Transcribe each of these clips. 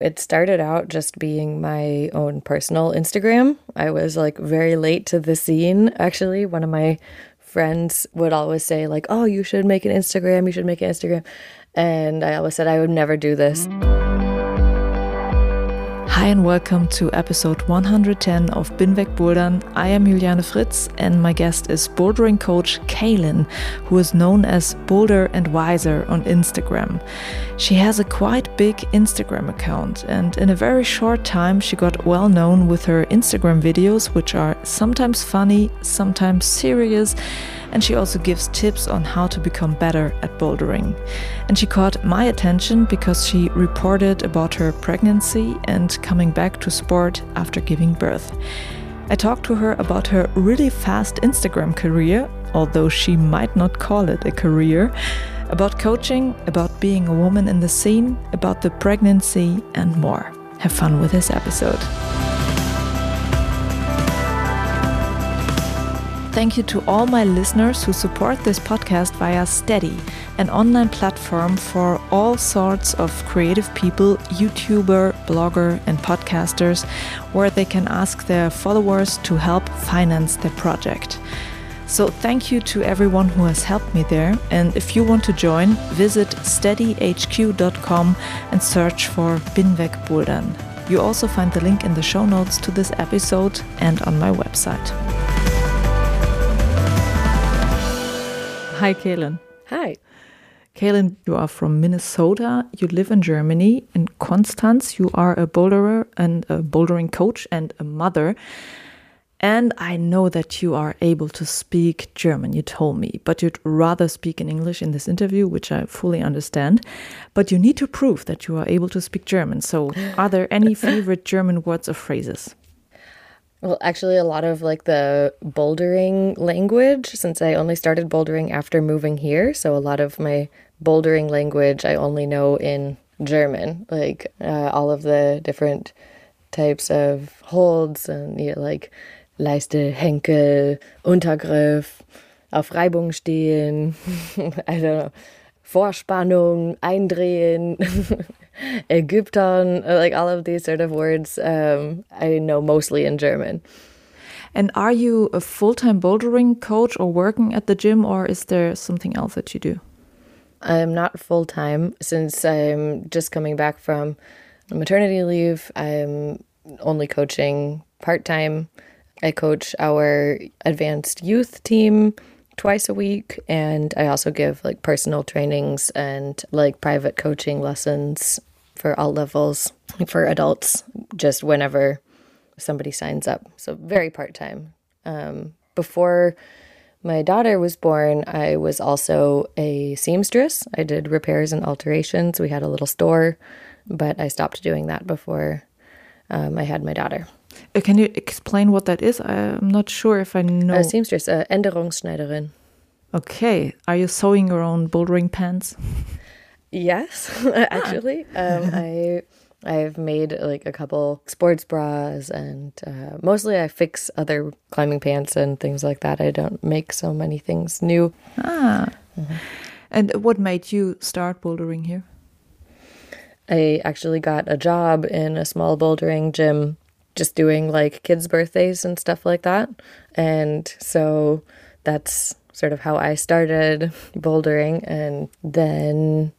It started out just being my own personal Instagram. I was like very late to the scene. Actually, one of my friends would always say like, "Oh, you should make an Instagram. You should make an Instagram." And I always said I would never do this. Hi and welcome to episode 110 of Binweg Bouldern. I am Juliane Fritz and my guest is bouldering coach Kaelyn, who is known as Boulder and Wiser on Instagram. She has a quite big Instagram account and in a very short time she got well known with her Instagram videos, which are sometimes funny, sometimes serious and she also gives tips on how to become better at bouldering. And she caught my attention because she reported about her pregnancy and coming back to sport after giving birth. I talked to her about her really fast Instagram career, although she might not call it a career, about coaching, about being a woman in the scene, about the pregnancy, and more. Have fun with this episode. Thank you to all my listeners who support this podcast via Steady, an online platform for all sorts of creative people, YouTuber, blogger, and podcasters, where they can ask their followers to help finance their project. So, thank you to everyone who has helped me there. And if you want to join, visit steadyhq.com and search for Binweg Bouldern. You also find the link in the show notes to this episode and on my website. Hi, Kaelyn. Hi. Kaelyn, you are from Minnesota. You live in Germany. In Konstanz, you are a boulderer and a bouldering coach and a mother. And I know that you are able to speak German, you told me, but you'd rather speak in English in this interview, which I fully understand. But you need to prove that you are able to speak German. So, are there any favorite German words or phrases? Well, actually, a lot of like the bouldering language, since I only started bouldering after moving here. So, a lot of my bouldering language I only know in German, like uh, all of the different types of holds and you know, like Leiste, Henkel, Untergriff, auf Reibung stehen, I don't know, Vorspannung, eindrehen. Ägypter, like all of these sort of words, um, I know mostly in German. And are you a full time bouldering coach or working at the gym, or is there something else that you do? I'm not full time since I'm just coming back from maternity leave. I'm only coaching part time. I coach our advanced youth team twice a week and I also give like personal trainings and like private coaching lessons for all levels for adults just whenever somebody signs up. So very part-time. Um, before my daughter was born, I was also a seamstress. I did repairs and alterations. We had a little store, but I stopped doing that before um, I had my daughter. Uh, can you explain what that is? I'm not sure if I know. A seamstress, a Änderungsschneiderin. Okay. Are you sewing your own bouldering pants? Yes, actually. um, I I've made like a couple sports bras, and uh, mostly I fix other climbing pants and things like that. I don't make so many things new. Ah. Mm -hmm. And what made you start bouldering here? I actually got a job in a small bouldering gym just doing like kids' birthdays and stuff like that. And so that's sort of how I started bouldering. And then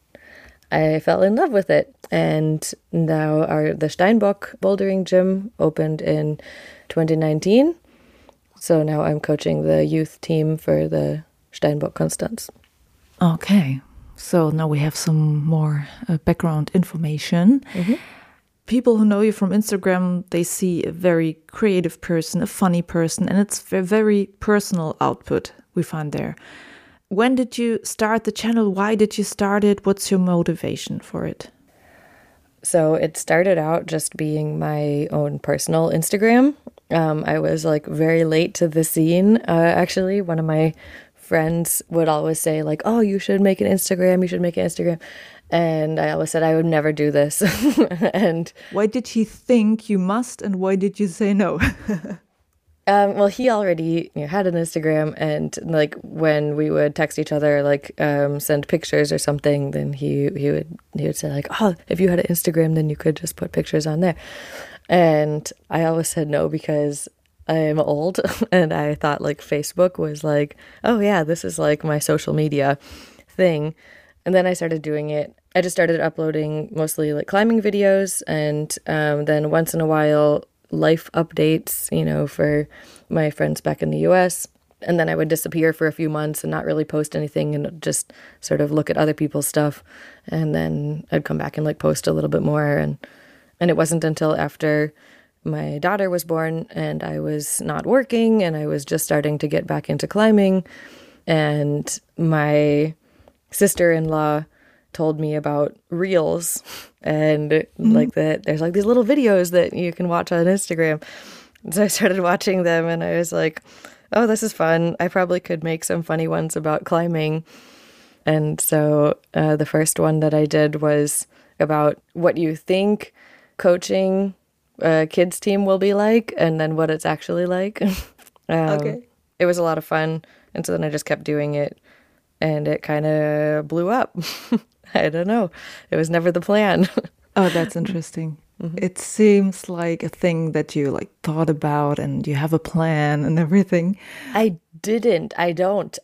I fell in love with it. And now our the Steinbock bouldering gym opened in 2019. So now I'm coaching the youth team for the Steinbock Konstanz. Okay. So now we have some more uh, background information. Mm -hmm people who know you from Instagram, they see a very creative person, a funny person, and it's a very personal output we find there. When did you start the channel? Why did you start it? What's your motivation for it? So it started out just being my own personal Instagram. Um, I was like very late to the scene. Uh, actually, one of my friends would always say like, "Oh, you should make an Instagram. You should make an Instagram." And I always said I would never do this. and why did he think you must, and why did you say no? Um, well, he already you know, had an Instagram, and like when we would text each other, like um, send pictures or something, then he he would he would say like, "Oh, if you had an Instagram, then you could just put pictures on there." And I always said no because I'm old, and I thought like Facebook was like, "Oh yeah, this is like my social media thing." And then I started doing it. I just started uploading mostly like climbing videos, and um, then once in a while life updates, you know, for my friends back in the US. And then I would disappear for a few months and not really post anything and just sort of look at other people's stuff. And then I'd come back and like post a little bit more. And, and it wasn't until after my daughter was born and I was not working and I was just starting to get back into climbing. And my sister in law told me about reels and mm-hmm. like that there's like these little videos that you can watch on Instagram. So I started watching them and I was like, oh, this is fun. I probably could make some funny ones about climbing. And so uh, the first one that I did was about what you think coaching a kids team will be like and then what it's actually like. um, okay. It was a lot of fun. And so then I just kept doing it and it kind of blew up. I don't know. It was never the plan. oh, that's interesting. Mm-hmm. It seems like a thing that you like thought about and you have a plan and everything. I didn't. I don't.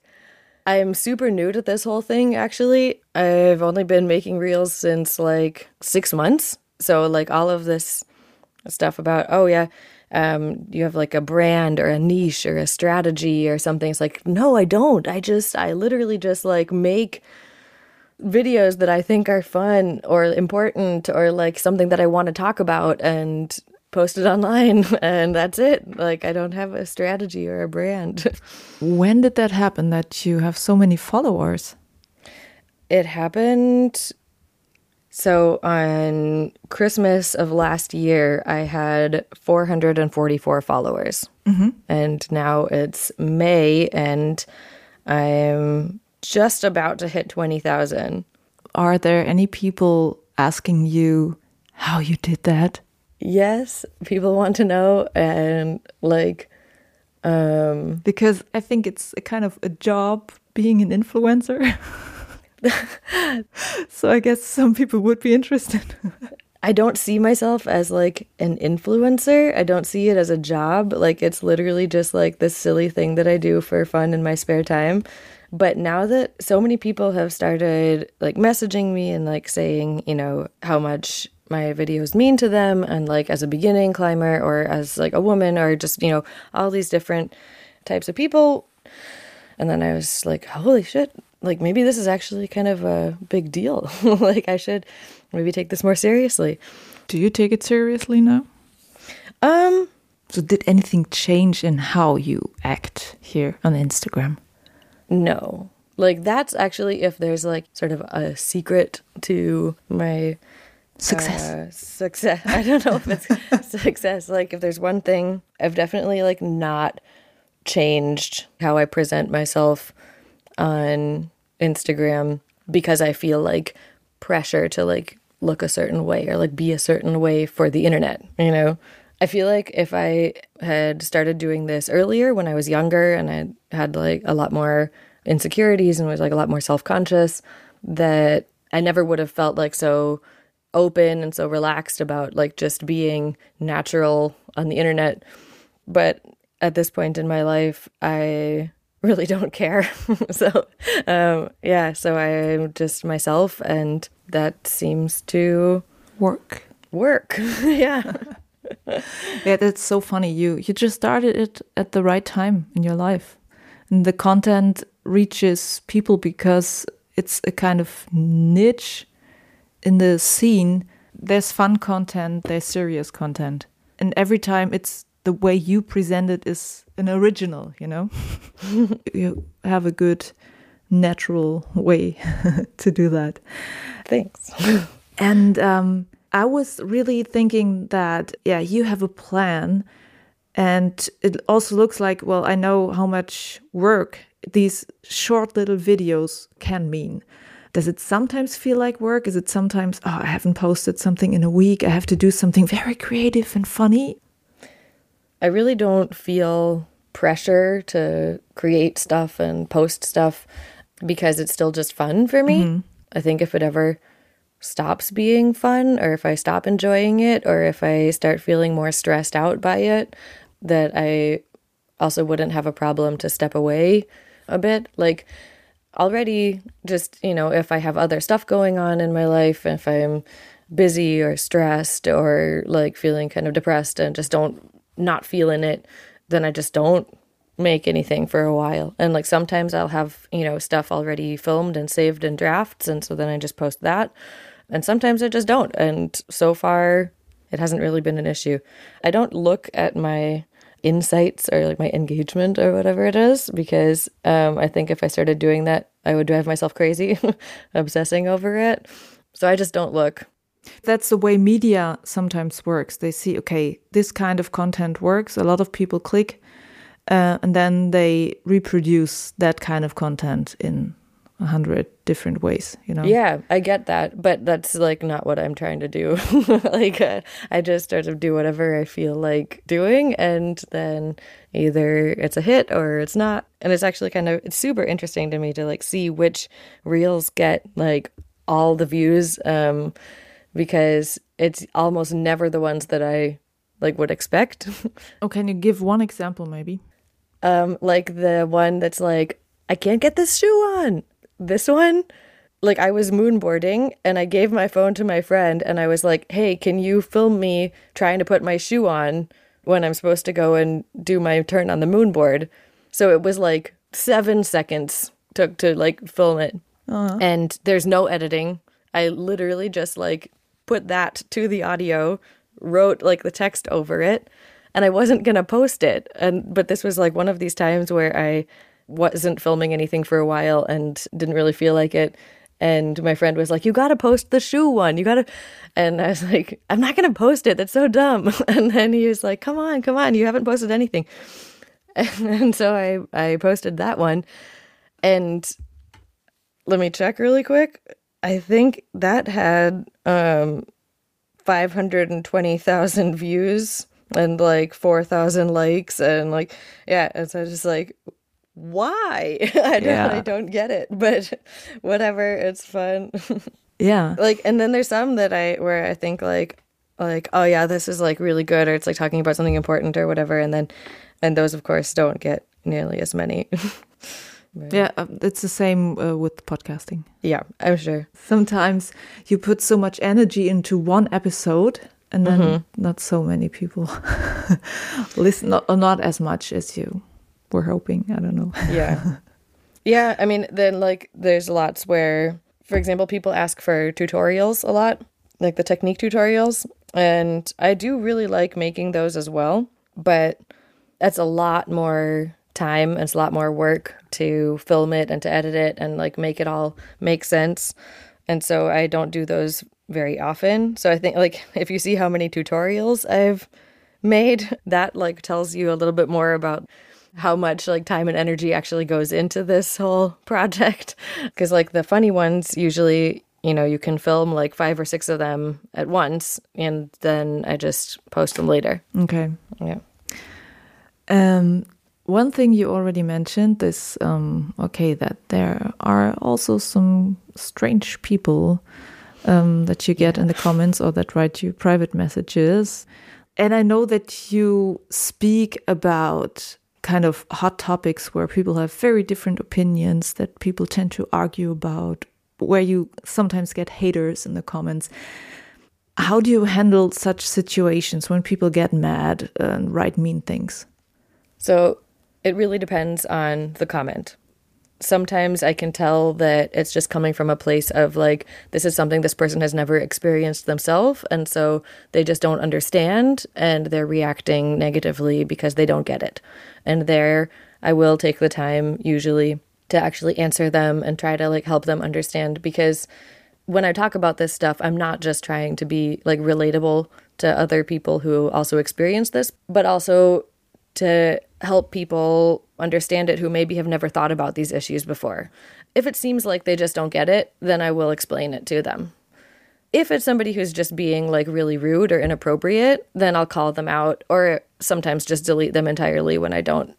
I'm super new to this whole thing actually. I've only been making reels since like 6 months. So like all of this stuff about oh yeah, um, you have like a brand or a niche or a strategy or something. It's like, no, I don't. I just, I literally just like make videos that I think are fun or important or like something that I want to talk about and post it online and that's it. Like I don't have a strategy or a brand. when did that happen that you have so many followers? It happened so on Christmas of last year, I had 444 followers. Mm-hmm. And now it's May and I'm just about to hit 20,000. Are there any people asking you how you did that? Yes, people want to know and like um because I think it's a kind of a job being an influencer. so I guess some people would be interested. I don't see myself as like an influencer. I don't see it as a job. Like it's literally just like this silly thing that I do for fun in my spare time. But now that so many people have started like messaging me and like saying, you know, how much my videos mean to them and like as a beginning climber or as like a woman or just, you know, all these different types of people. And then I was like, holy shit, like maybe this is actually kind of a big deal. like I should maybe take this more seriously. Do you take it seriously now? Um so did anything change in how you act here on Instagram? No. Like that's actually if there's like sort of a secret to my success. Uh, success. I don't know if it's success. Like if there's one thing I've definitely like not changed how I present myself on Instagram because I feel like pressure to like look a certain way or like be a certain way for the internet, you know? I feel like if I had started doing this earlier when I was younger and I had like a lot more insecurities and was like a lot more self conscious, that I never would have felt like so open and so relaxed about like just being natural on the internet. But at this point in my life, I really don't care. so, um, yeah, so I'm just myself, and that seems to work. Work, yeah. yeah, that's so funny. You you just started it at the right time in your life, and the content reaches people because it's a kind of niche in the scene. There's fun content, there's serious content, and every time it's the way you present it is an original. You know, you have a good natural way to do that. Thanks. and um, I was really thinking that, yeah, you have a plan And it also looks like, well, I know how much work these short little videos can mean. Does it sometimes feel like work? Is it sometimes, oh, I haven't posted something in a week. I have to do something very creative and funny? I really don't feel pressure to create stuff and post stuff because it's still just fun for me. Mm-hmm. I think if it ever stops being fun or if I stop enjoying it or if I start feeling more stressed out by it, that I also wouldn't have a problem to step away a bit. Like, already, just, you know, if I have other stuff going on in my life, if I'm busy or stressed or like feeling kind of depressed and just don't not feeling it, then I just don't make anything for a while. And like sometimes I'll have, you know, stuff already filmed and saved in drafts. And so then I just post that. And sometimes I just don't. And so far, it hasn't really been an issue. I don't look at my insights or like my engagement or whatever it is because um, I think if I started doing that, I would drive myself crazy, obsessing over it. So I just don't look. That's the way media sometimes works. They see, okay, this kind of content works. A lot of people click, uh, and then they reproduce that kind of content in a hundred different ways you know? Yeah i get that but that's like not what i'm trying to do. Like uh, i just sort of do whatever i feel like doing and then either it's a hit or it's not. And it's actually kind of it's super interesting to me to like see which reels get like all the views um because it's almost never the ones that i like would expect. Oh can you give one example maybe? Um like the one that's like I can't get this shoe on this one, like I was moonboarding and I gave my phone to my friend and I was like, "Hey, can you film me trying to put my shoe on when I'm supposed to go and do my turn on the moonboard?" So it was like 7 seconds took to like film it. Uh-huh. And there's no editing. I literally just like put that to the audio, wrote like the text over it, and I wasn't going to post it. And but this was like one of these times where I wasn't filming anything for a while and didn't really feel like it. And my friend was like, You got to post the shoe one. You got to. And I was like, I'm not going to post it. That's so dumb. And then he was like, Come on, come on. You haven't posted anything. And, so I, I posted that one. And let me check really quick. I think that had um, 520,000 views and like 4,000 likes. And like, yeah. And so I was just like, why? I don't, yeah. I don't get it, but whatever, it's fun. yeah. Like, and then there's some that I, where I think like, like, oh yeah, this is like really good, or it's like talking about something important or whatever. And then, and those of course don't get nearly as many. yeah, um, it's the same uh, with podcasting. Yeah, I'm sure. Sometimes you put so much energy into one episode and then mm-hmm. not so many people listen, not, not as much as you we're hoping. I don't know. yeah. Yeah. I mean, then like there's lots where, for example, people ask for tutorials a lot, like the technique tutorials. And I do really like making those as well. But that's a lot more time and it's a lot more work to film it and to edit it and like make it all make sense. And so I don't do those very often. So I think like if you see how many tutorials I've made, that like tells you a little bit more about how much like time and energy actually goes into this whole project. Because like the funny ones usually you know you can film like five or six of them at once and then i just post them later. Okay. Yeah. Um one thing you already mentioned is um okay that there are also some strange people um, that you get in the comments or that write you private messages. And i know that you speak about kind of hot topics where people have very different opinions that people tend to argue about, where you sometimes get haters in the comments. How do you handle such situations when people get mad and write mean things? So it really depends on the comment sometimes I can tell that it's just coming from a place of like, this is something this person has never experienced themselves. And so they just don't understand and they're reacting negatively because they don't get it. And there, I will take the time usually to actually answer them and try to like help them understand because when I talk about this stuff, I'm not just trying to be like relatable to other people who also experience this, but also to help people understand it who maybe have never thought about these issues before. If it seems like they just don't get it, then I will explain it to them. If it's somebody who's just being like really rude or inappropriate, then I'll call them out or sometimes just delete them entirely when I don't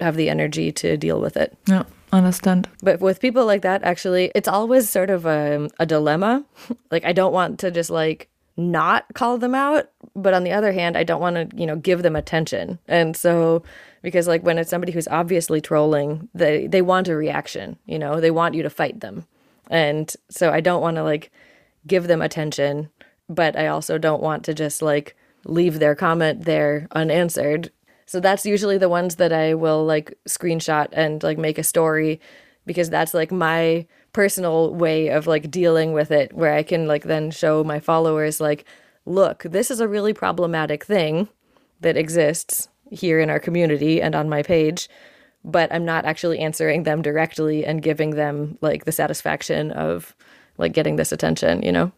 have the energy to deal with it. Yeah, understand. But with people like that, actually, it's always sort of a, a dilemma. like, I don't want to just like not call them out, but on the other hand, I don't want to, you know, give them attention. And so, because like when it's somebody who's obviously trolling, they they want a reaction, you know, they want you to fight them. And so I don't want to like give them attention, but I also don't want to just like leave their comment there unanswered. So that's usually the ones that I will like screenshot and like make a story because that's like my personal way of like dealing with it where I can like then show my followers like look, this is a really problematic thing that exists here in our community and on my page, but I'm not actually answering them directly and giving them like the satisfaction of like getting this attention, you know?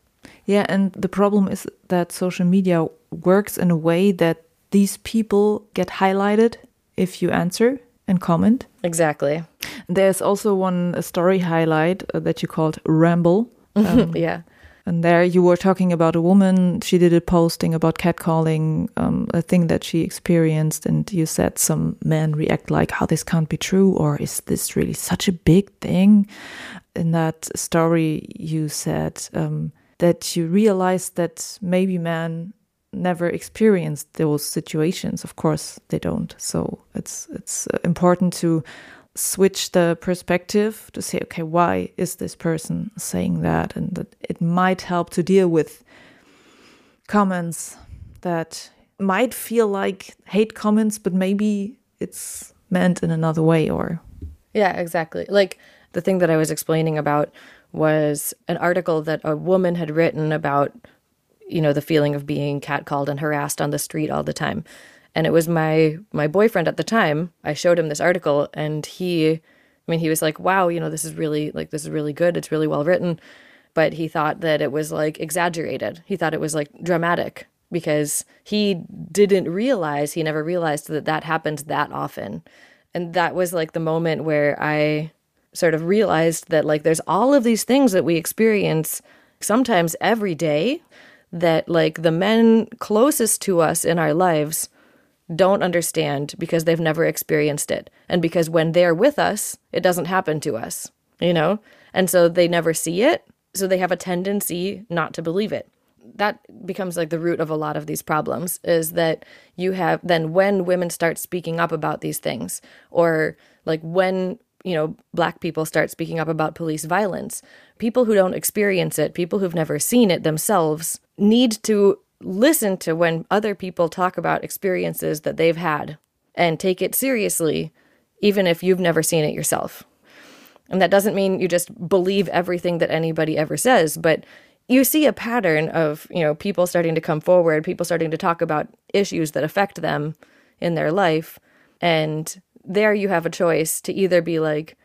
Yeah, and the problem is that social media works in a way that these people get highlighted if you answer and comment. Exactly. There's also one story highlight uh, that you called Ramble. Um, yeah. And there you were talking about a woman. She did a posting about catcalling, um, a thing that she experienced. And you said some men react like, how oh, this can't be true, or is this really such a big thing? In that story, you said um, that you realized that maybe men never experienced those situations. Of course, they don't. So it's it's uh, important to switch the perspective to say, okay, why is this person saying that? And that it might help to deal with comments that might feel like hate comments, but maybe it's meant in another way or. Yeah, exactly. Like the thing that I was explaining about was an article that a woman had written about, you know, the feeling of being catcalled and harassed on the street all the time. And it was my my boyfriend at the time i showed him this article and he i mean he was like wow you know this is really like this is really good. It's really well written. But he thought that it was like exaggerated. He thought it was like dramatic because he didn't realize he never realized that that happened that often. And that was like the moment where i sort of realized that like there's all of these things that we experience sometimes every day that like the men closest to us in our lives don't understand because they've never experienced it. And because when they're with us, it doesn't happen to us, you know? And so they never see it. So they have a tendency not to believe it. That becomes like the root of a lot of these problems is that you have then when women start speaking up about these things, or like when you know, black people start speaking up about police violence. People who don't experience it, people who've never seen it themselves, need to listen to when other people talk about experiences that they've had and take it seriously, even if you've never seen it yourself. And that doesn't mean you just believe everything that anybody ever says, but you see a pattern of, you know, people starting to come forward, people starting to talk about issues that affect them in their life. And there you have a choice to either be like,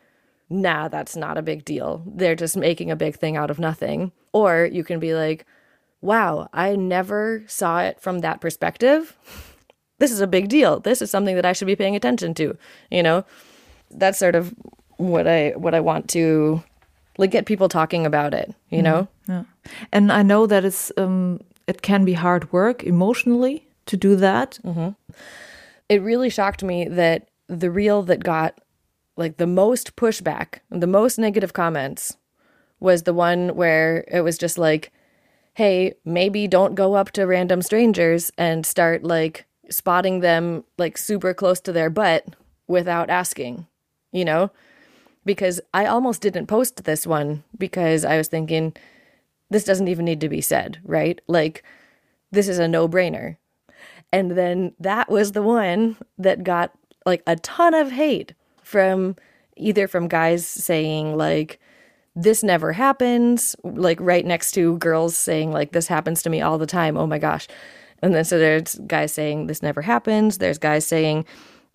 nah, that's not a big deal. They're just making a big thing out of nothing. Or you can be like, wow, I never saw it from that perspective. This is a big deal. This is something that I should be paying attention to, you know? That's sort of what I what I want to like get people talking about it, you know? Mm-hmm. Yeah. And I know that it's um it can be hard work emotionally to do that. Mm-hmm. It really shocked me that the reel that got like the most pushback, the most negative comments was the one where it was just like hey, maybe don't go up to random strangers and start like spotting them like super close to their butt without asking, you know? Because I almost didn't post this one because I was thinking, this doesn't even need to be said, right? Like, this is a no brainer. And then that was the one that got like a ton of hate from either from guys saying, like, this never happens, like right next to girls saying, like, this happens to me all the time. Oh my gosh. And then so there's guys saying, this never happens. There's guys saying,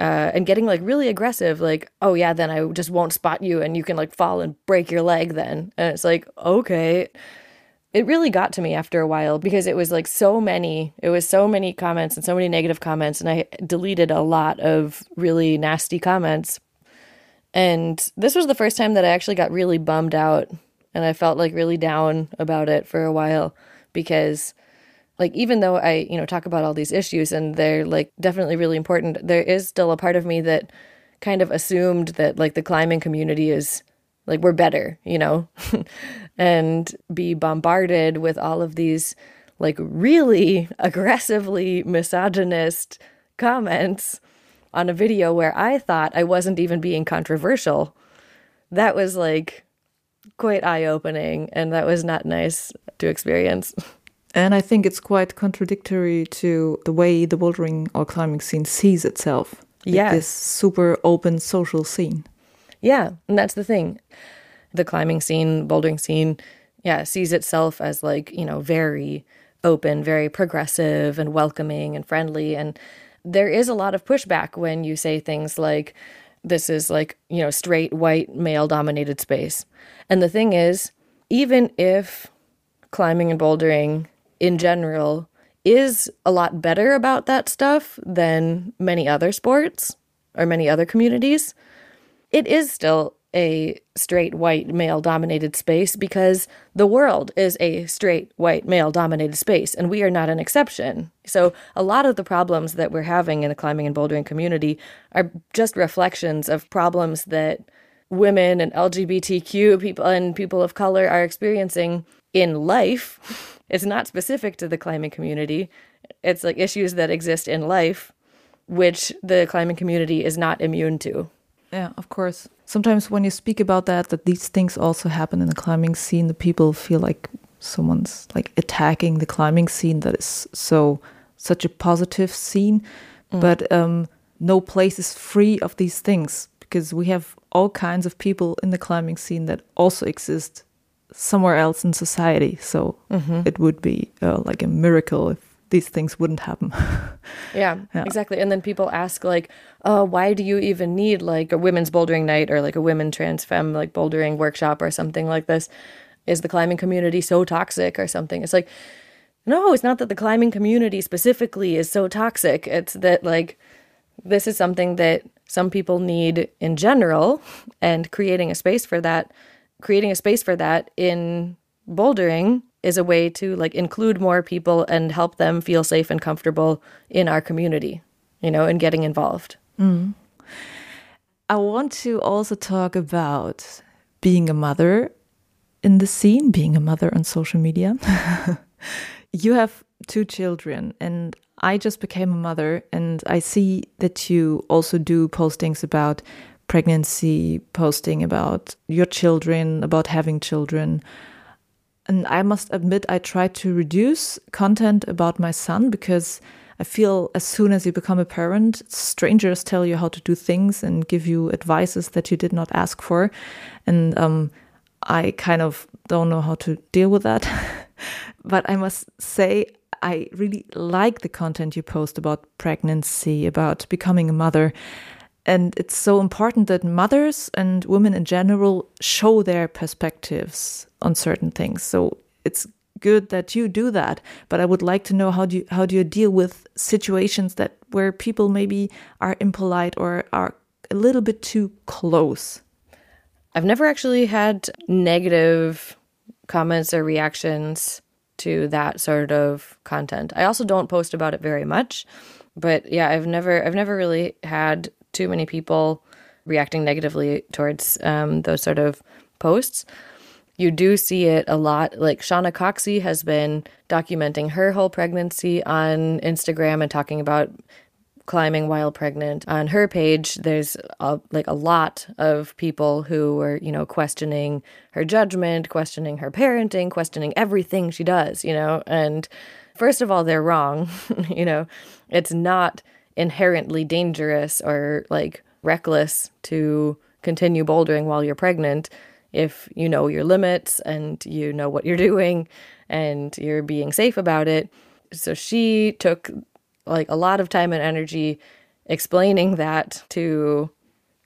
uh, and getting like really aggressive, like, oh yeah, then I just won't spot you and you can like fall and break your leg then. And it's like, okay. It really got to me after a while because it was like so many it was so many comments and so many negative comments and i deleted a lot of really nasty comments. And this was the first time that i actually got really bummed out and i felt like really down about it for a while because like even though i you know talk about all these issues and they're like definitely really important there is still a part of me that kind of assumed that like the climbing community is like we're better, you know, and be bombarded with all of these like really aggressively misogynist comments on a video where I thought I wasn't even being controversial. That was like quite eye opening and that was not nice to experience. And I think it's quite contradictory to the way the bouldering or climbing scene sees itself. Yeah. This super open social scene. Yeah, and that's the thing. The climbing scene, bouldering scene, yeah, sees itself as like, you know, very open, very progressive and welcoming and friendly. And there is a lot of pushback when you say things like, this is like, you know, straight white male dominated space. And the thing is, even if climbing and bouldering in general is a lot better about that stuff than many other sports or many other communities, it is still a straight white male dominated space because the world is a straight white male dominated space and we are not an exception. So a lot of the problems that we're having in the climbing and bouldering community are just reflections of problems that women and LGBTQ people and people of color are experiencing in life. It's not specific to the climbing community. It's like issues that exist in life which the climbing community is not immune to. Yeah, of course. Sometimes when you speak about that, that these things also happen in the climbing scene, the people feel like someone's like attacking the climbing scene that is so such a positive scene. Mm. But um, no place is free of these things because we have all kinds of people in the climbing scene that also exist somewhere else in society. So mm -hmm. it would be uh, like a miracle if these things wouldn't happen. yeah, yeah, exactly. And then people ask like, "Oh, why do you even need like a women's bouldering night or like a women trans femme like bouldering workshop or something like this? Is the climbing community so toxic or something?" It's like, no, it's not that the climbing community specifically is so toxic. It's that like this is something that some people need in general, and creating a space for that, creating a space for that in bouldering is a way to like include more people and help them feel safe and comfortable in our community, you know, and getting involved. Mm. I want to also talk about being a mother in the scene, being a mother on social media. you have two children, and I just became a mother, and I see that you also do postings about pregnancy, posting about your children, about having children. And I must admit, I try to reduce content about my son because I feel as soon as you become a parent, strangers tell you how to do things and give you advices that you did not ask for. And um, I kind of don't know how to deal with that. but I must say, I really like the content you post about pregnancy, about becoming a mother. And it's so important that mothers and women in general show their perspectives on certain things. So it's good that you do that, but I would like to know how do you how do you deal with situations that where people maybe are impolite or are a little bit too close. I've never actually had negative comments or reactions to that sort of content. I also don't post about it very much, but yeah, I've never I've never really had too many people reacting negatively towards um, those sort of posts. You do see it a lot. Like Shauna Coxsey has been documenting her whole pregnancy on Instagram and talking about climbing while pregnant. On her page, there's a, like a lot of people who are, you know, questioning her judgment, questioning her parenting, questioning everything she does, you know. And first of all, they're wrong. you know, it's not inherently dangerous or like reckless to continue bouldering while you're pregnant if you know your limits and you know what you're doing and you're being safe about it. So she took like a lot of time and energy explaining that to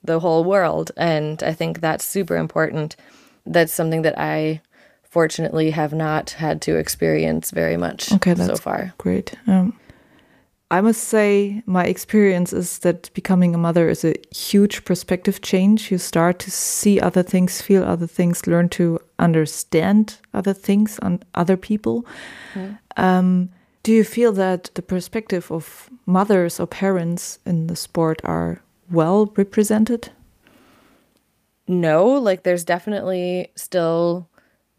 the whole world and I think that's super important. That's something that I fortunately have not had to experience very much Okay, so far. great. Um, I must say, my experience is that becoming a mother is a huge perspective change. You start to see other things, feel other things, learn to understand other things and other people. Um, do you feel that the perspective of mothers or parents in the sport are well represented? No, like there's definitely still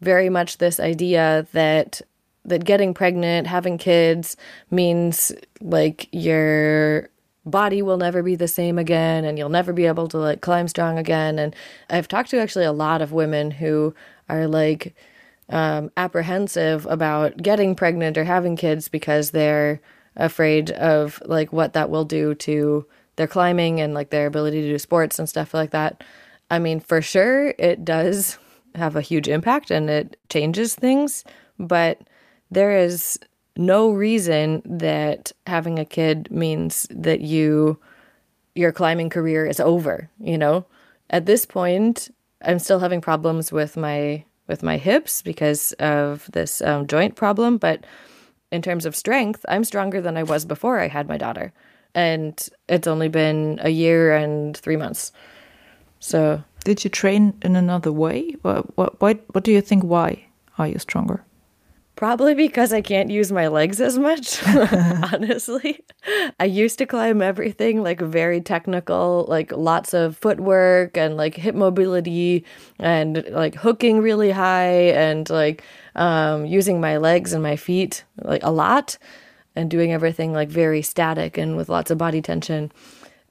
very much this idea that that getting pregnant, having kids means like your body will never be the same again and you'll never be able to like climb strong again and I've talked to actually a lot of women who are like um, apprehensive about getting pregnant or having kids because they're afraid of like what that will do to their climbing and like their ability to do sports and stuff like that. I mean, for sure, it does have a huge impact and it changes things, but there is no reason that having a kid means that you your climbing career is over, you know? At this point, I'm still having problems with my with my hips because of this um, joint problem, but in terms of strength, I'm stronger than I was before I had my daughter. And it's only been a year and 3 months. So, Did you train in another way? What, what, what do you think? Why are you stronger? Probably because I can't use my legs as much, honestly. I used to climb everything like very technical, like lots of footwork and like hip mobility and like hooking really high and like um, using my legs and my feet like a lot and doing everything like very static and with lots of body tension.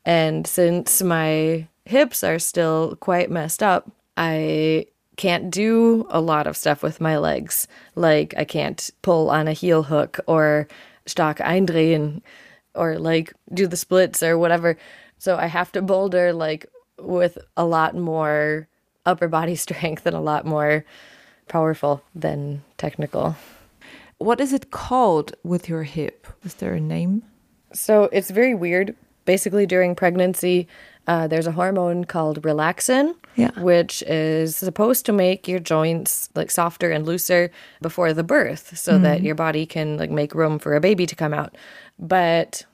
And since my hips are still quite messed up, I can't do a lot of stuff with my legs. Like I can't pull on a heel hook or stark eindrehen or like do the splits or whatever. So I have to boulder like with a lot more upper body strength and a lot more powerful than technical. What is it called with your hip? Is there a name? So it's very weird. Basically, during pregnancy, uh, there's a hormone called relaxin, Yeah. which is supposed to make your joints like softer and looser before the birth, so that your body can like make room for a baby to come out. But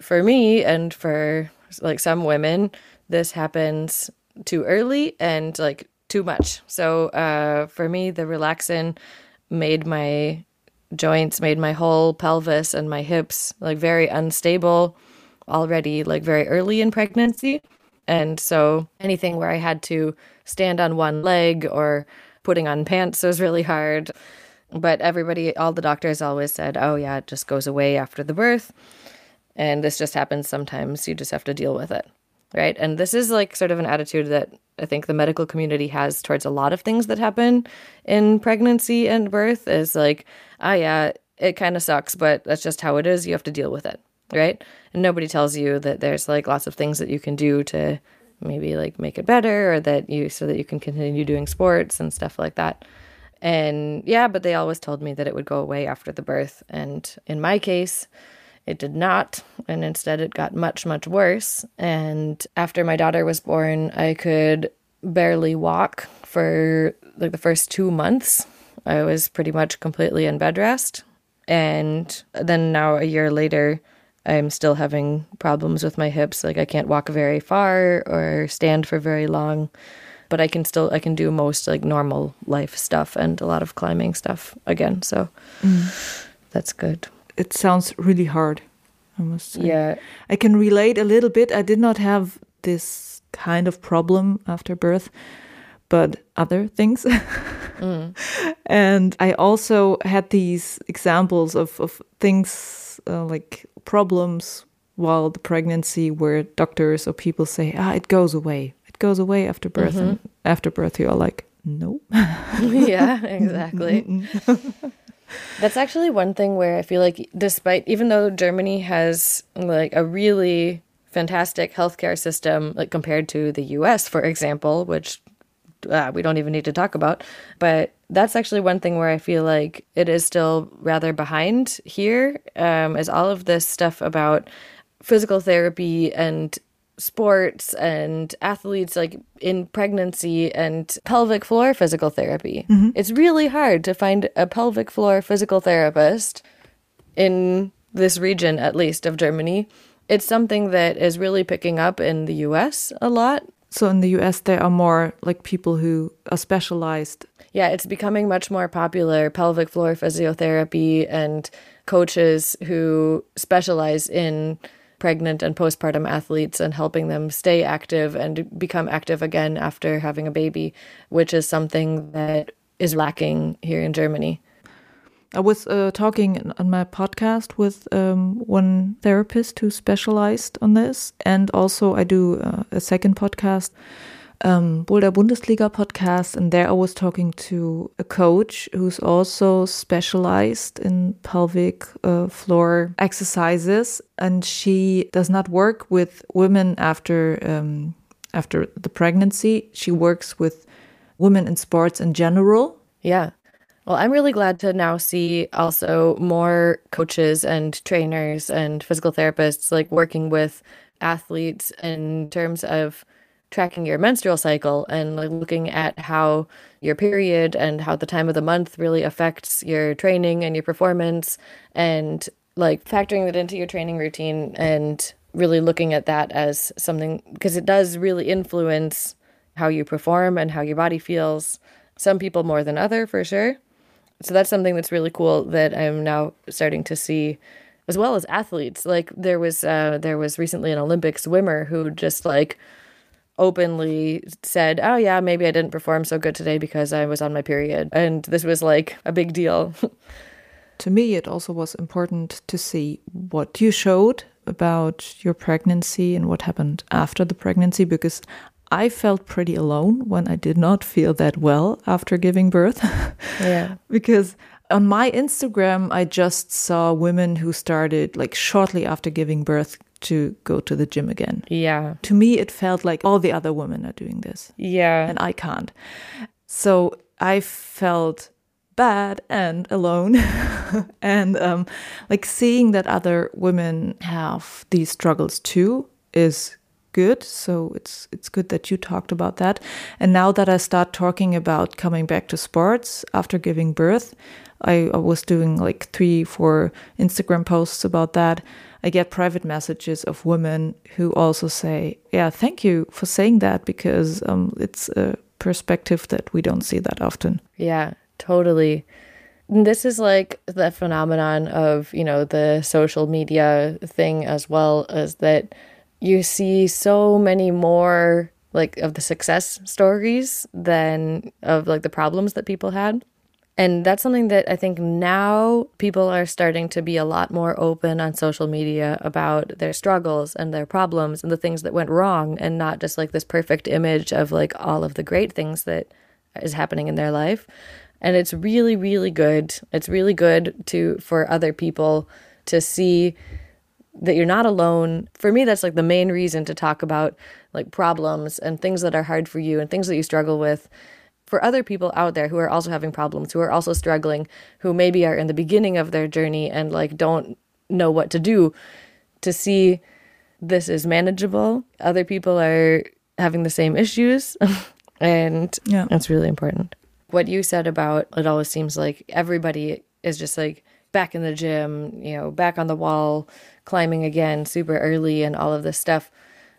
for me and for like some women, this happens too early and like too much. So uh, for me, the relaxin made my joints, made my whole pelvis and my hips like very unstable already, like very early in pregnancy. And so anything where I had to stand on one leg or putting on pants was really hard. But everybody, all the doctors always said, oh, yeah, it just goes away after the birth. And this just happens sometimes. You just have to deal with it. Right. And this is like sort of an attitude that I think the medical community has towards a lot of things that happen in pregnancy and birth is like, ah, yeah, it kind of sucks, but that's just how it is. You have to deal with it. Right. And nobody tells you that there's like lots of things that you can do to maybe like make it better or that you so that you can continue doing sports and stuff like that. And yeah, but they always told me that it would go away after the birth. And in my case, it did not. And instead, it got much, much worse. And after my daughter was born, I could barely walk for like the first two months. I was pretty much completely in bed rest. And then now, a year later, I'm still having problems with my hips. Like I can't walk very far or stand for very long, but I can still I can do most like normal life stuff and a lot of climbing stuff again. So mm. that's good. It sounds really hard. I must say. Yeah. I can relate a little bit. I did not have this kind of problem after birth, but other things. And I also had these examples of, of things uh, like problems while the pregnancy where doctors or people say, ah, it goes away. It goes away after birth. And after birth, you are like, no. yeah, exactly. That's actually one thing where I feel like, despite even though Germany has like a really fantastic healthcare system, like compared to the U.S., for example, which uh, we don't even need to talk about, but that's actually one thing where I feel like it is still rather behind here. Um, is all of this stuff about physical therapy and sports and athletes like in pregnancy and pelvic floor physical therapy. It's really hard to find a pelvic floor physical therapist in this region, at least of Germany. It's something that is really picking up in the US a lot. So in the US, there are more like people who are specialized. Yeah, it's becoming much more popular pelvic floor physiotherapy and coaches who specialize in pregnant and postpartum athletes and helping them stay active and become active again after having a baby, which is something that is lacking here in Germany. I was uh, talking on my podcast with um, one therapist who specialized on this, and also I do uh, a second podcast, um, Boulder Bundesliga podcast, and there I was talking to a coach who's also specialized in pelvic uh, floor exercises, and she does not work with women after um, after the pregnancy. She works with women in sports in general. Yeah. Well, I'm really glad to now see also more coaches and trainers and physical therapists like working with athletes in terms of tracking your menstrual cycle and like looking at how your period and how the time of the month really affects your training and your performance and like factoring that into your training routine and really looking at that as something because it does really influence how you perform and how your body feels. Some people more than other for sure so that's something that's really cool that I'm now starting to see as well as athletes. Like there was uh there was recently an Olympic swimmer who just like openly said, "Oh yeah, maybe I didn't perform so good today because I was on my period." And this was like a big deal. to me, it also was important to see what you showed about your pregnancy and what happened after the pregnancy because I felt pretty alone when I did not feel that well after giving birth. yeah. because on my Instagram, I just saw women who started like shortly after giving birth to go to the gym again. Yeah. To me, it felt like all the other women are doing this. Yeah. And I can't. So I felt bad and alone. and um, like seeing that other women have these struggles too is good. So it's it's good that you talked about that. And now that I start talking about coming back to sports after giving birth, I, I was doing like three, four Instagram posts about that. I get private messages of women who also say, "Yeah, thank you for saying that because um, it's a perspective that we don't see that often." Yeah, totally. This is like the phenomenon of, you know, the social media thing as well as that you see so many more like of the success stories than of like the problems that people had. And that's something that I think now people are starting to be a lot more open on social media about their struggles and their problems and the things that went wrong and not just like this perfect image of like all of the great things that is happening in their life. And it's really really good. It's really good to for other people to see that you're not alone. For me, that's like the main reason to talk about like problems and things that are hard for you and things that you struggle with. For other people out there who are also having problems, who are also struggling, who maybe are in the beginning of their journey and like don't know what to do, to see this is manageable. Other people are having the same issues, and Yeah. that's really important. What you said about it always seems like everybody is just like back in the gym, you know, back on the wall, climbing again super early and all of this stuff.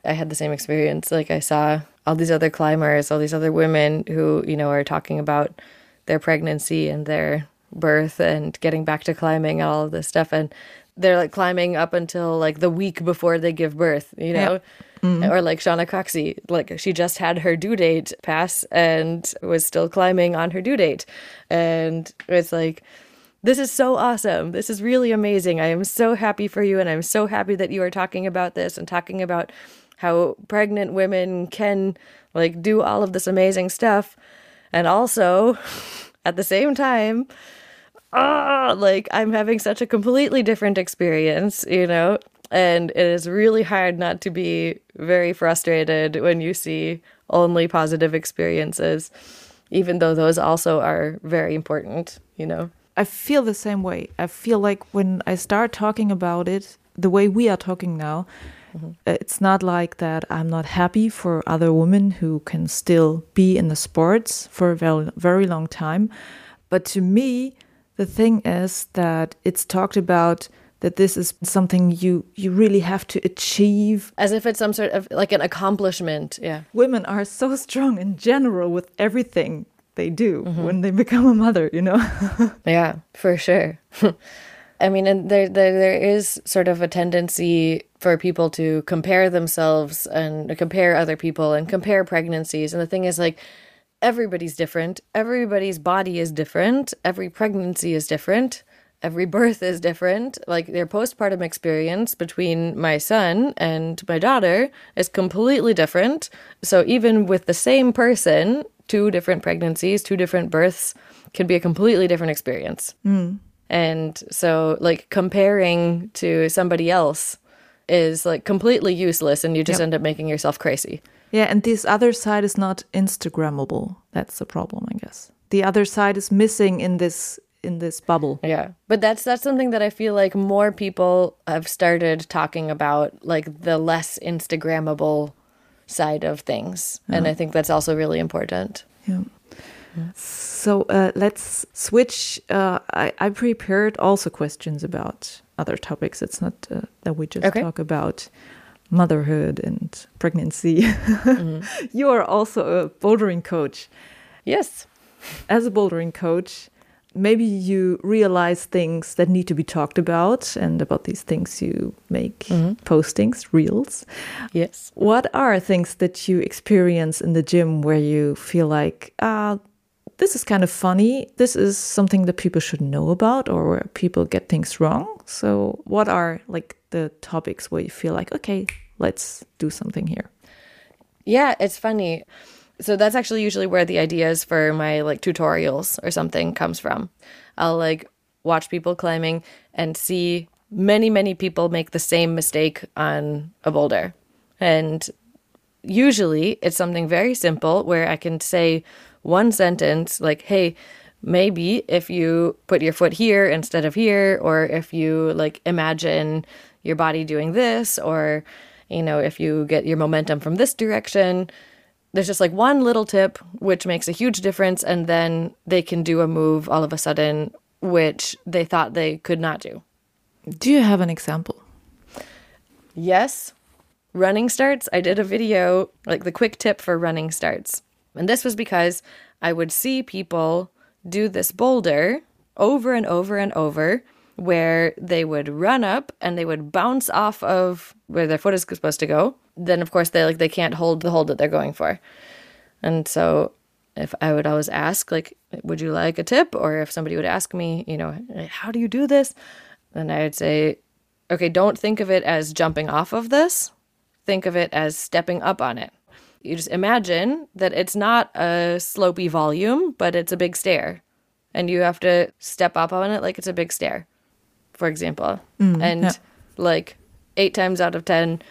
I had the same experience. Like I saw all these other climbers, all these other women who, you know, are talking about their pregnancy and their birth and getting back to climbing and all of this stuff and they're like climbing up until like the week before they give birth, you know? Mm-hmm. Or like Shauna Coxsey, like she just had her due date pass and was still climbing on her due date. And it's like, this is so awesome. This is really amazing. I am so happy for you. And I'm so happy that you are talking about this and talking about how pregnant women can like do all of this amazing stuff. And also, at the same time, ah, like I'm having such a completely different experience, you know? And it is really hard not to be very frustrated when you see only positive experiences, even though those also are very important, you know? I feel the same way. I feel like when I start talking about it, the way we are talking now, mm-hmm. uh, It's not like that I'm not happy for other women who can still be in the sports for a very, very long time. But to me, the thing is that it's talked about that this is something you you really have to achieve As if it's some sort of like an accomplishment. Yeah. women are so strong in general with everything they do mm-hmm. when they become a mother you know Yeah, for sure. I mean, and there, there there is sort of a tendency for people to compare themselves and compare other people and compare pregnancies. And the thing is, like, everybody's different. Everybody's body is different. Every pregnancy is different. Every birth is different. Like their postpartum experience between my son and my daughter is completely different. So even with the same person, two different pregnancies, two different births can be a completely different experience. Hmm. And so, like, comparing to somebody else is like completely useless, and you just Yep. end up making yourself crazy. yeah and this other side is not instagrammable that's the problem i guess the other side is missing in this in this bubble Yeah. But that's that's something that I feel like more people have started talking about, like the less Instagrammable side of things. And I think that's also really important. Yeah. So uh, let's switch. Uh, I, I prepared also questions about other topics. It's not uh, that we just Okay. talk about motherhood and pregnancy. you are also a bouldering coach. Yes. As a bouldering coach, maybe you realize things that need to be talked about, and about these things you make postings, reels. Yes. What are things that you experience in the gym where you feel like, ah, this is kind of funny. This is something that people should know about, or where people get things wrong. So, what are like the topics where you feel like, okay, let's do something here? Yeah, it's funny. So that's actually usually where the ideas for my like tutorials or something comes from. I'll like watch people climbing and see many many people make the same mistake on a boulder. And usually it's something very simple where I can say one sentence like, "Hey, maybe if you put your foot here instead of here or if you like imagine your body doing this or you know, if you get your momentum from this direction, there's just like one little tip which makes a huge difference and then they can do a move all of a sudden which they thought they could not do. Do you have an example? Yes, running starts. I did a video, like the quick tip for running starts. And this was because I would see people do this boulder over and over and over where they would run up and they would bounce off of where their foot is supposed to go. Then of course they like they can't hold the hold that they're going for. And so if I would always ask like would you like a tip or if somebody would ask me, you know, how do you do this? Then I would say okay, don't think of it as jumping off of this. Think of it as stepping up on it. You just imagine that it's not a slopy volume, but it's a big stair. And you have to step up on it like it's a big stair, for example. Mm, and yeah. like eight times out of 10,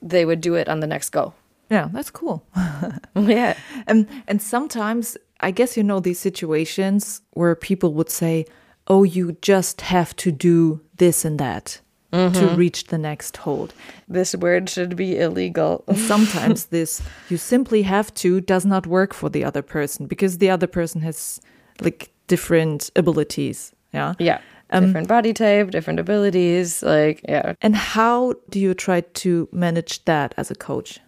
they would do it on the next go. Yeah, that's cool. yeah. And and sometimes I guess you know these situations where people would say, "Oh, you just have to do this and that to mm-hmm. reach the next hold." This word should be illegal. Sometimes this you simply have to does not work for the other person because the other person has like different abilities. Yeah. yeah. Different body type, different abilities. Like, yeah. And how do you try to manage that as a coach?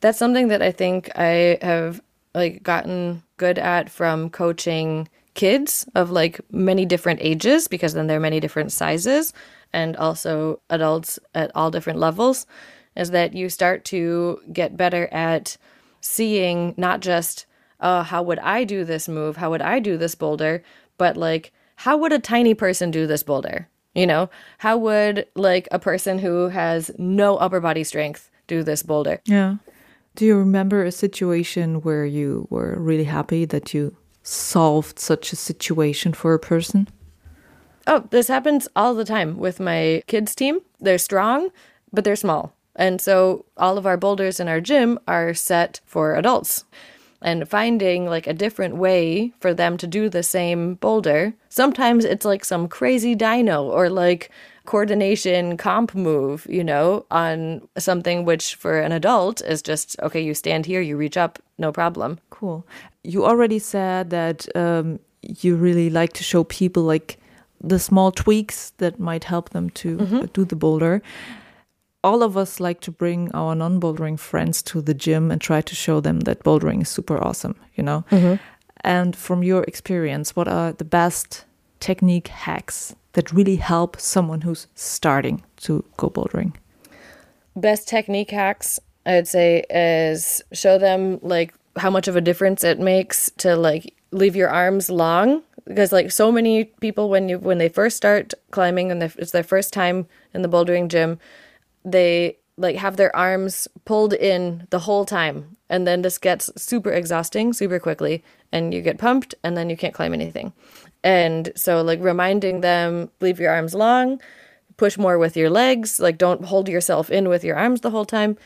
that's something that I think I have like gotten good at from coaching kids of like many different ages because then there are many different sizes and also adults at all different levels is that you start to get better at seeing not just uh, how would I do this move? How would I do this boulder? But like, how would a tiny person do this boulder? You know, how would like a person who has no upper body strength do this boulder? Yeah. Do you remember a situation where you were really happy that you solved such a situation for a person? Oh, this happens all the time with my kids' team. They're strong, but they're small. And so all of our boulders in our gym are set for adults. And finding like a different way for them to do the same boulder. Sometimes it's like some crazy dino or like coordination comp move, you know, on something which for an adult is just okay, you stand here, you reach up, no problem. Cool. You already said that um, you really like to show people like the small tweaks that might help them to Mm-hmm. do the boulder. All of us like to bring our non bouldering friends to the gym and try to show them that bouldering is super awesome, you know? Mm-hmm. And from your experience, what are the best technique hacks that really help someone who's starting to go bouldering? best technique hacks i'd say is show them like how much of a difference it makes to like leave your arms long because like so many people when you when they first start climbing and it's their first time in the bouldering gym they like have their arms pulled in the whole time and then this gets super exhausting super quickly and you get pumped and then you can't climb anything. And so like reminding them leave your arms long push more with your legs like don't hold yourself in with your arms the whole time.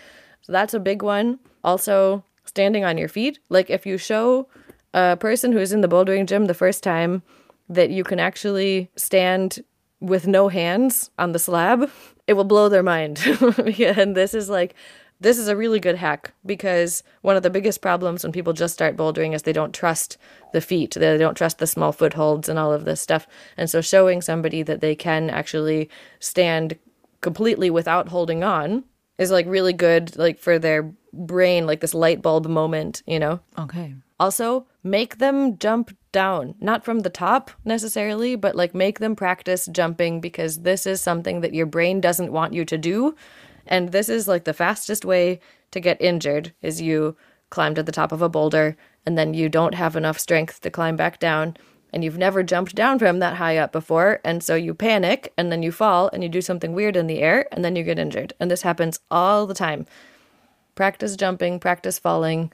So that's a big one. Also standing on your feet like if you show a person who's in the bouldering gym the first time that you can actually stand with no hands on the slab it will blow their mind and this is like this is a really good hack because one of the biggest problems when people just start bouldering is they don't trust the feet. They don't trust the small footholds and all of this stuff. And so showing somebody that they can actually stand completely without holding on is like really good like for their brain like this light bulb moment, you know. Okay. Also, make them jump down, not from the top necessarily, but like make them practice jumping because this is something that your brain doesn't want you to do. And this is like the fastest way to get injured is you climb to the top of a boulder and then you don't have enough strength to climb back down and you've never jumped down from that high up before and so you panic and then you fall and you do something weird in the air and then you get injured. And this happens all the time. Practice jumping, practice falling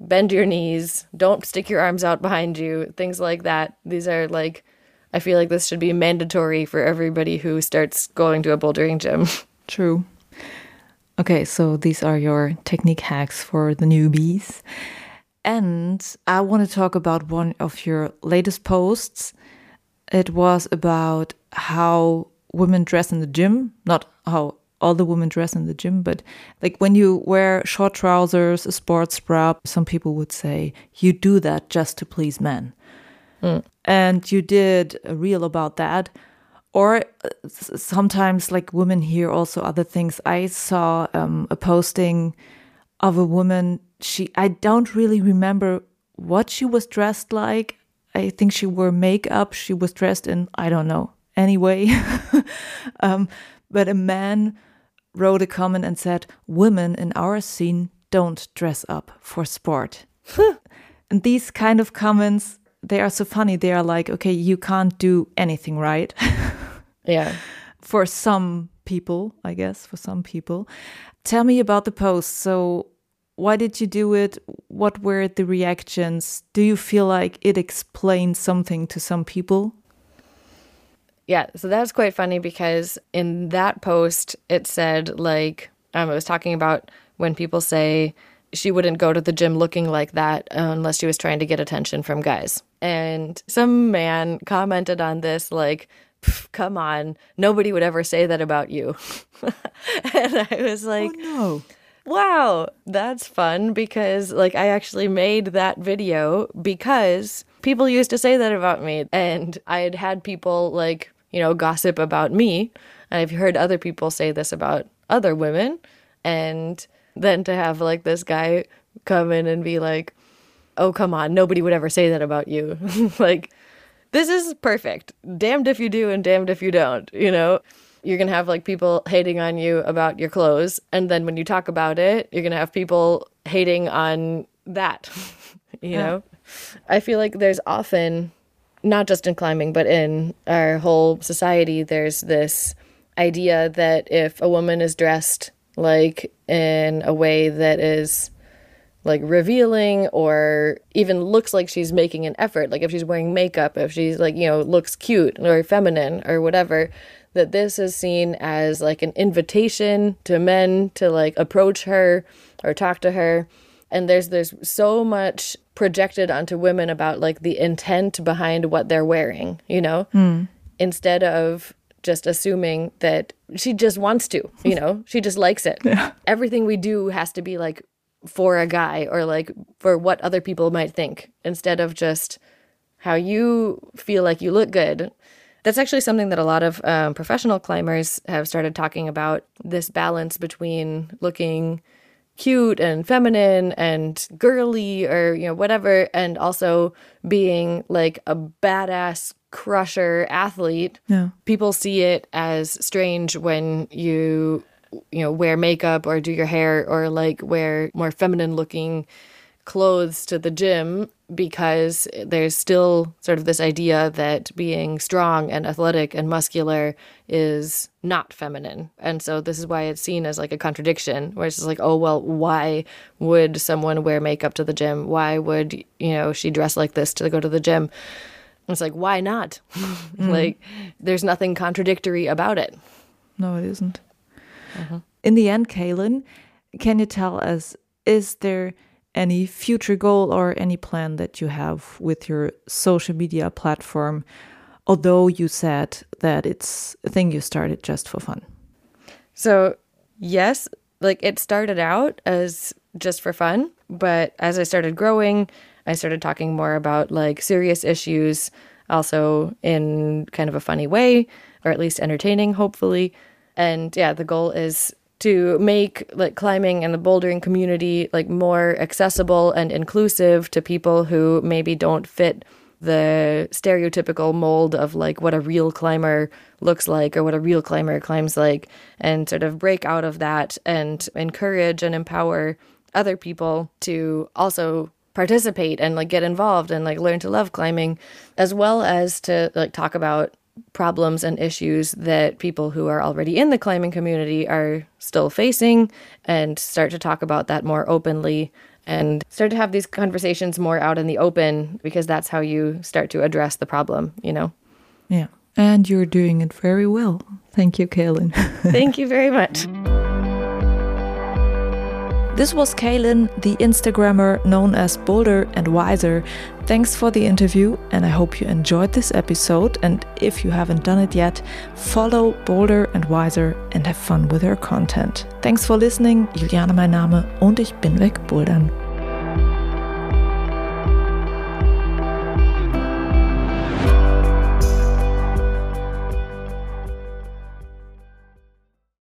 bend your knees, don't stick your arms out behind you, things like that. These are like, I feel like this should be mandatory for everybody who starts going to a bouldering gym. True. Okay, so these are your technique hacks for the newbies. And I want to talk about one of your latest posts. It was about how women dress in the gym, not how all the women dress in the gym, but like when you wear short trousers, a sports bra, some people would say you do that just to please men. And you did a reel about that. Or uh, sometimes, like women hear also other things. I saw um, a posting of a woman. She, I don't really remember what she was dressed like. I think she wore makeup. She was dressed in, I don't know, anyway. um, but a man wrote a comment and said, Women in our scene don't dress up for sport. and these kind of comments, they are so funny. They are like, okay, you can't do anything right. yeah. for some people, I guess, for some people. Tell me about the post. So, why did you do it? What were the reactions? Do you feel like it explained something to some people? Yeah, so that's quite funny because in that post it said like um, it was talking about when people say she wouldn't go to the gym looking like that unless she was trying to get attention from guys. And some man commented on this like, "Come on, nobody would ever say that about you." and I was like, no. Wow, that's fun because like I actually made that video because people used to say that about me and I had had people like, you know, gossip about me. And I've heard other people say this about other women and then to have like this guy come in and be like, "Oh, come on, nobody would ever say that about you." like this is perfect. Damned if you do and damned if you don't, you know? You're going to have like people hating on you about your clothes. And then when you talk about it, you're going to have people hating on that, you Yeah. know? I feel like there's often, not just in climbing, but in our whole society, there's this idea that if a woman is dressed like in a way that is like revealing or even looks like she's making an effort like if she's wearing makeup if she's like you know looks cute or feminine or whatever that this is seen as like an invitation to men to like approach her or talk to her and there's there's so much projected onto women about like the intent behind what they're wearing you know instead of just assuming that she just wants to, you know, she just likes it. Yeah. Everything we do has to be like for a guy or like for what other people might think instead of just how you feel like you look good. That's actually something that a lot of um, professional climbers have started talking about this balance between looking cute and feminine and girly or you know whatever and also being like a badass crusher athlete Yeah. people see it as strange when you you know wear makeup or do your hair or like wear more feminine looking clothes to the gym because there's still sort of this idea that being strong and athletic and muscular is not feminine. And so this is why it's seen as like a contradiction, where it's just like, oh, well, why would someone wear makeup to the gym? Why would, you know, she dress like this to go to the gym? It's like, why not? Mm-hmm. like, there's nothing contradictory about it. No, it isn't. Mm-hmm. In the end, Kaelyn, can you tell us is there any future goal or any plan that you have with your social media platform? Although you said that it's a thing you started just for fun. So, yes, like it started out as just for fun, but as I started growing, I started talking more about like serious issues, also in kind of a funny way, or at least entertaining, hopefully. And yeah, the goal is to make like climbing and the bouldering community like more accessible and inclusive to people who maybe don't fit the stereotypical mold of like what a real climber looks like or what a real climber climbs like and sort of break out of that and encourage and empower other people to also participate and like get involved and like learn to love climbing as well as to like talk about problems and issues that people who are already in the climbing community are still facing and start to talk about that more openly and start to have these conversations more out in the open because that's how you start to address the problem, you know. Yeah. And you're doing it very well. Thank you, Kaelyn. Thank you very much. This was Kaelyn, the Instagrammer known as Boulder and Wiser. Thanks for the interview, and I hope you enjoyed this episode. And if you haven't done it yet, follow Boulder and Wiser and have fun with her content. Thanks for listening. Juliane mein Name und ich bin weg bouldern.